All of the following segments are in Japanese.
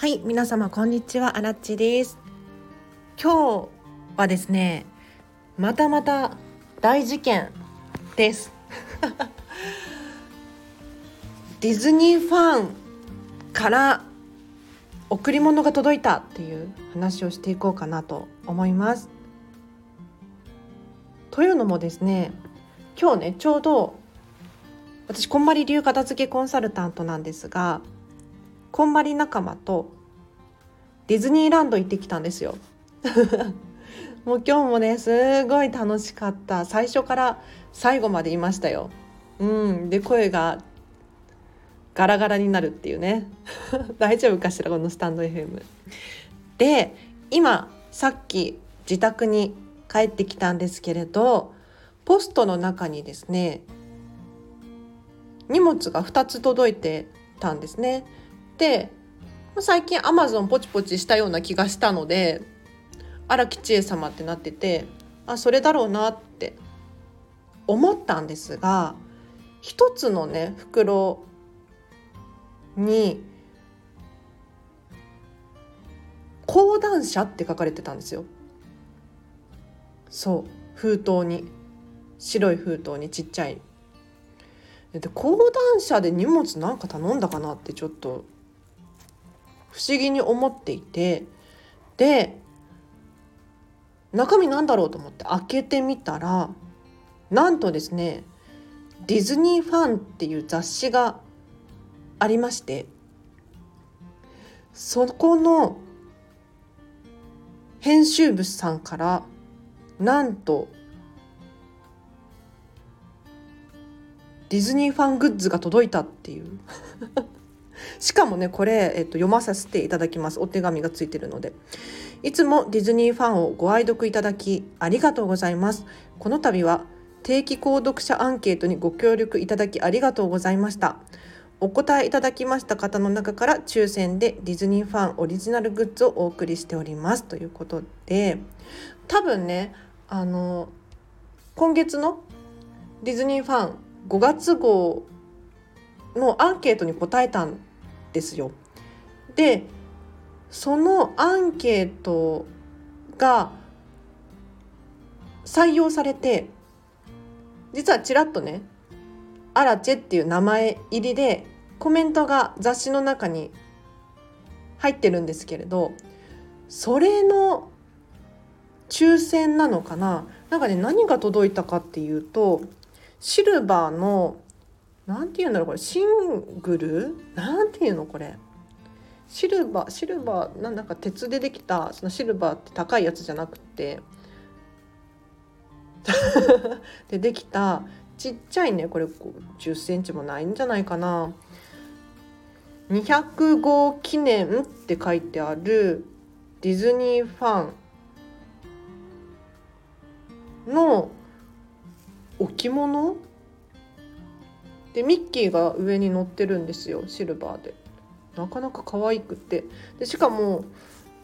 はい皆様こんにちは。あらっちです。今日はですねまたまた大事件です。ディズニーファンから贈り物が届いたっていう話をしていこうかなと思います。というのもですね今日ねちょうど私こんまり流片付けコンサルタントなんですがこんまり仲間とディズニーランド行ってきたんですよ。もう今日もねすごい楽しかった。最初から最後までいましたよ。うん。で声がガラガラになるっていうね。大丈夫かしらこのスタンド FM で今さっき自宅に帰ってきたんですけれどポストの中にですね荷物が2つ届いてたんですね。で最近アマゾンポチポチしたような気がしたので荒木千恵様ってなっててあそれだろうなって思ったんですが一つのね袋に講談社って書かれてたんですよ。そう封筒に。白い封筒にちっちゃい。で講談社で荷物なんか頼んだかなってちょっと不思議に思っていてで中身なんだろうと思って開けてみたらなんとですねディズニーファンっていう雑誌がありましてそこの編集部さんからなんとディズニーファングッズが届いたっていう。しかもねこれ、えっと、読まさせていただきます。お手紙がついてるので。いつもディズニーファンをご愛読いただきありがとうございます。この度は定期購読者アンケートにご協力いただきありがとうございました。お答えいただきました方の中から抽選でディズニーファンオリジナルグッズをお送りしております。ということで多分ねあの今月のディズニーファン5月号のアンケートに答えたんですよ。でそのアンケートが採用されて実はちらっとね「アラチェ」っていう名前入りでコメントが雑誌の中に入ってるんですけれどそれの抽選なのかな？なんかね何が届いたかっていうとシルバーの何て言うんだろうこれ。シングル？なんていうのこれ？シルバーシルバーなんだか鉄でできたそのシルバーって高いやつじゃなくて。でできたちっちゃいねこれ。1 0センチもないんじゃないかな。200号記念って書いてあるディズニーファンの置物でミッキーが上に乗ってるんですよシルバーで。なかなか可愛くって。でしかも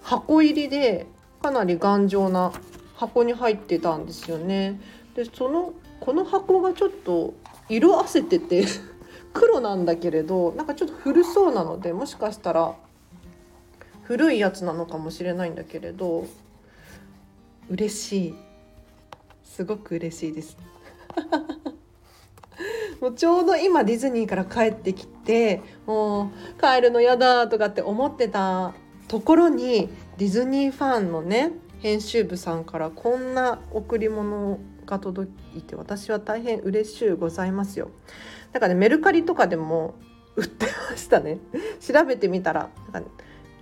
箱入りでかなり頑丈な箱に入ってたんですよね。でそのこの箱がちょっと色あせてて 黒なんだけれどなんかちょっと古そうなのでもしかしたら古いやつなのかもしれないんだけれど嬉しい。すごく嬉しいです。もうちょうど今ディズニーから帰ってきてもう帰るの嫌だとかって思ってたところにディズニーファンのね編集部さんからこんな贈り物が届いて私は大変嬉しゅうございますよ。だからねメルカリとかでも売ってましたね。調べてみたらなんか、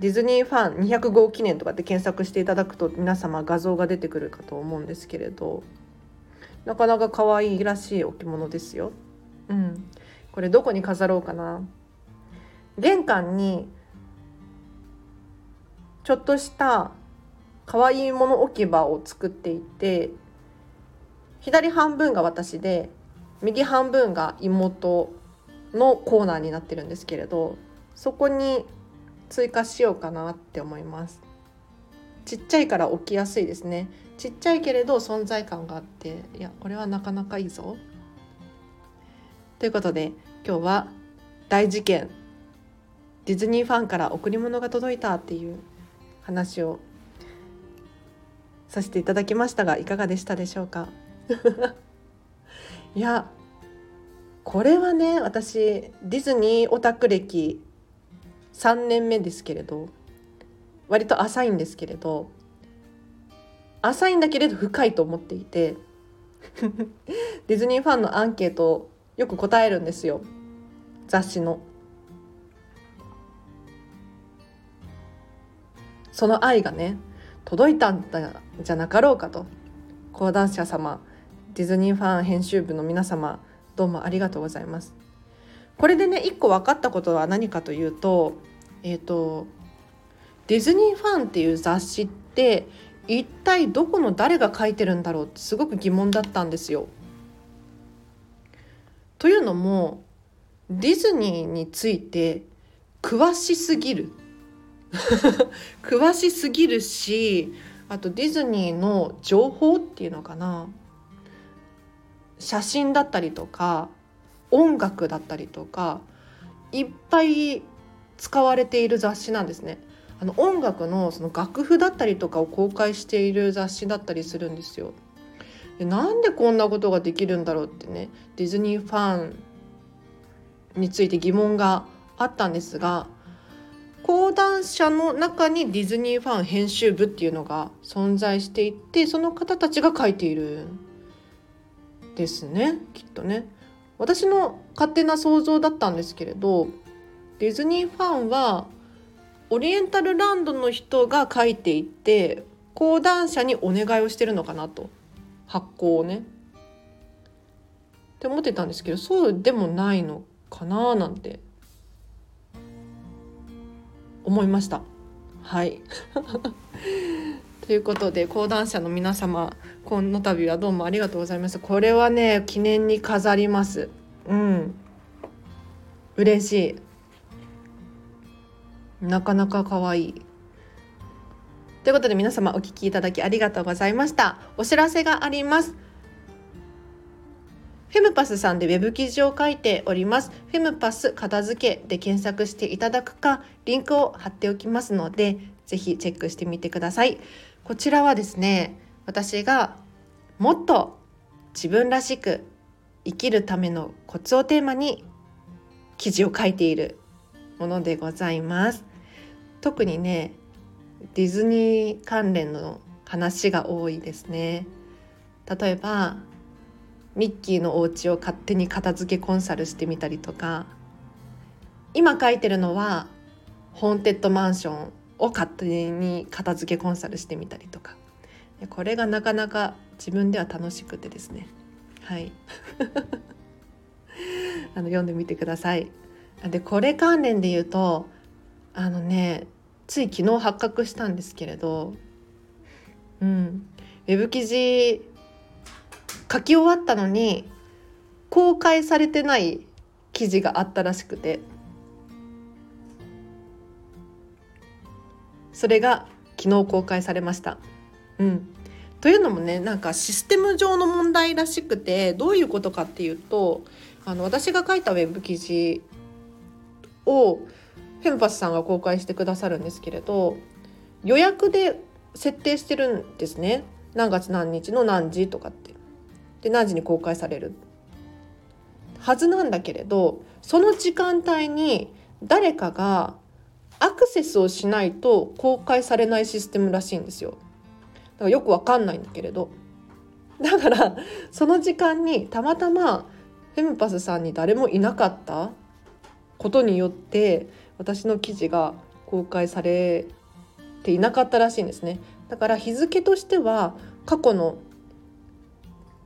ディズニーファン200号記念とかって検索していただくと皆様画像が出てくるかと思うんですけれどなかなか可愛いらしい置物ですよ。うん、これどこに飾ろうかな。玄関にちょっとした可愛いもの置き場を作っていて左半分が私で右半分が妹のコーナーになってるんですけれどそこに追加しようかなって思います。ちっちゃいから置きやすいですね。ちっちゃいけれど存在感があっていやこれはなかなかいいぞ。ということで今日は大事件。ディズニーファンから贈り物が届いたっていう話をさせていただきましたがいかがでしたでしょうか？いやこれはね私ディズニーオタク歴3年目ですけれど割と浅いんですけれど浅いんだけれど深いと思っていて ディズニーファンのアンケートよく答えるんですよ雑誌の。その愛がね届いたんじゃなかろうかと講談社様ディズニーファン編集部の皆様どうもありがとうございます。これでね一個分かったことは何かというとえっ、ー、とディズニーファンっていう雑誌って一体どこの誰が書いてるんだろうってすごく疑問だったんですよ。というのもディズニーについて詳しすぎる 詳しすぎるしあとディズニーの情報っていうのかな写真だったりとか音楽だったりとかいっぱい使われている雑誌なんですね。あの音楽のその楽譜だったりとかを公開している雑誌だったりするんですよ。でなんでこんなことができるんだろうってねディズニーファンについて疑問があったんですが講談社の中にディズニーファン編集部っていうのが存在していてその方たちが書いているんですねきっとね。私の勝手な想像だったんですけれどディズニーファンはオリエンタルランドの人が書いていて講談社にお願いをしてるのかなと発行をね。って思ってたんですけどそうでもないのかななんて。思いました。はい。ということで講談社の皆様この度はどうもありがとうございましたこれはね記念に飾ります。うん。嬉しい。なかなか可愛い。ということで皆様お聞きいただきありがとうございましたお知らせがありますフェムパスさんでウェブ記事を書いております。フェムパス片付けで検索していただくか、リンクを貼っておきますので、ぜひチェックしてみてください。こちらはですね、私がもっと自分らしく生きるためのコツをテーマに記事を書いているものでございます。特にね、ディズニー関連の話が多いですね。例えばミッキーのお家を勝手に片付けコンサルしてみたりとか今書いてるのはホーンテッドマンションを勝手に片付けコンサルしてみたりとか。これがなかなか自分では楽しくてですね。はい。あの読んでみてください。でこれ関連で言うとあのねつい昨日発覚したんですけれどうん。ウェブ記事書き終わったのに公開されてない記事があったらしくて。それが昨日公開されました。うん、というのもねなんかシステム上の問題らしくてどういうことかっていうとあの私が書いたウェブ記事をフェンパスさんが公開してくださるんですけれど予約で設定してるんですね何月何日の何時とかってで何時に公開されるはずなんだけれどその時間帯に誰かがアクセスをしないと公開されないシステムらしいんですよ。だからよくわかんないんだけれど。だからその時間にたまたまフェムパスさんに誰もいなかったことによって私の記事が公開されていなかったらしいんですね。だから日付としては過去の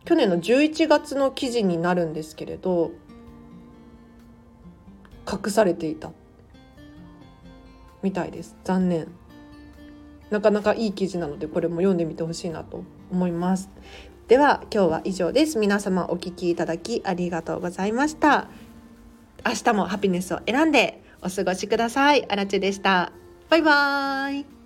去年の11月の記事になるんですけれど隠されていた。みたいです。残念。なかなかいい記事なのでこれも読んでみてほしいなと思います。では今日は以上です。皆様お聞きいただきありがとうございました。明日もハピネスを選んでお過ごしください。あらちでした。バイバーイ。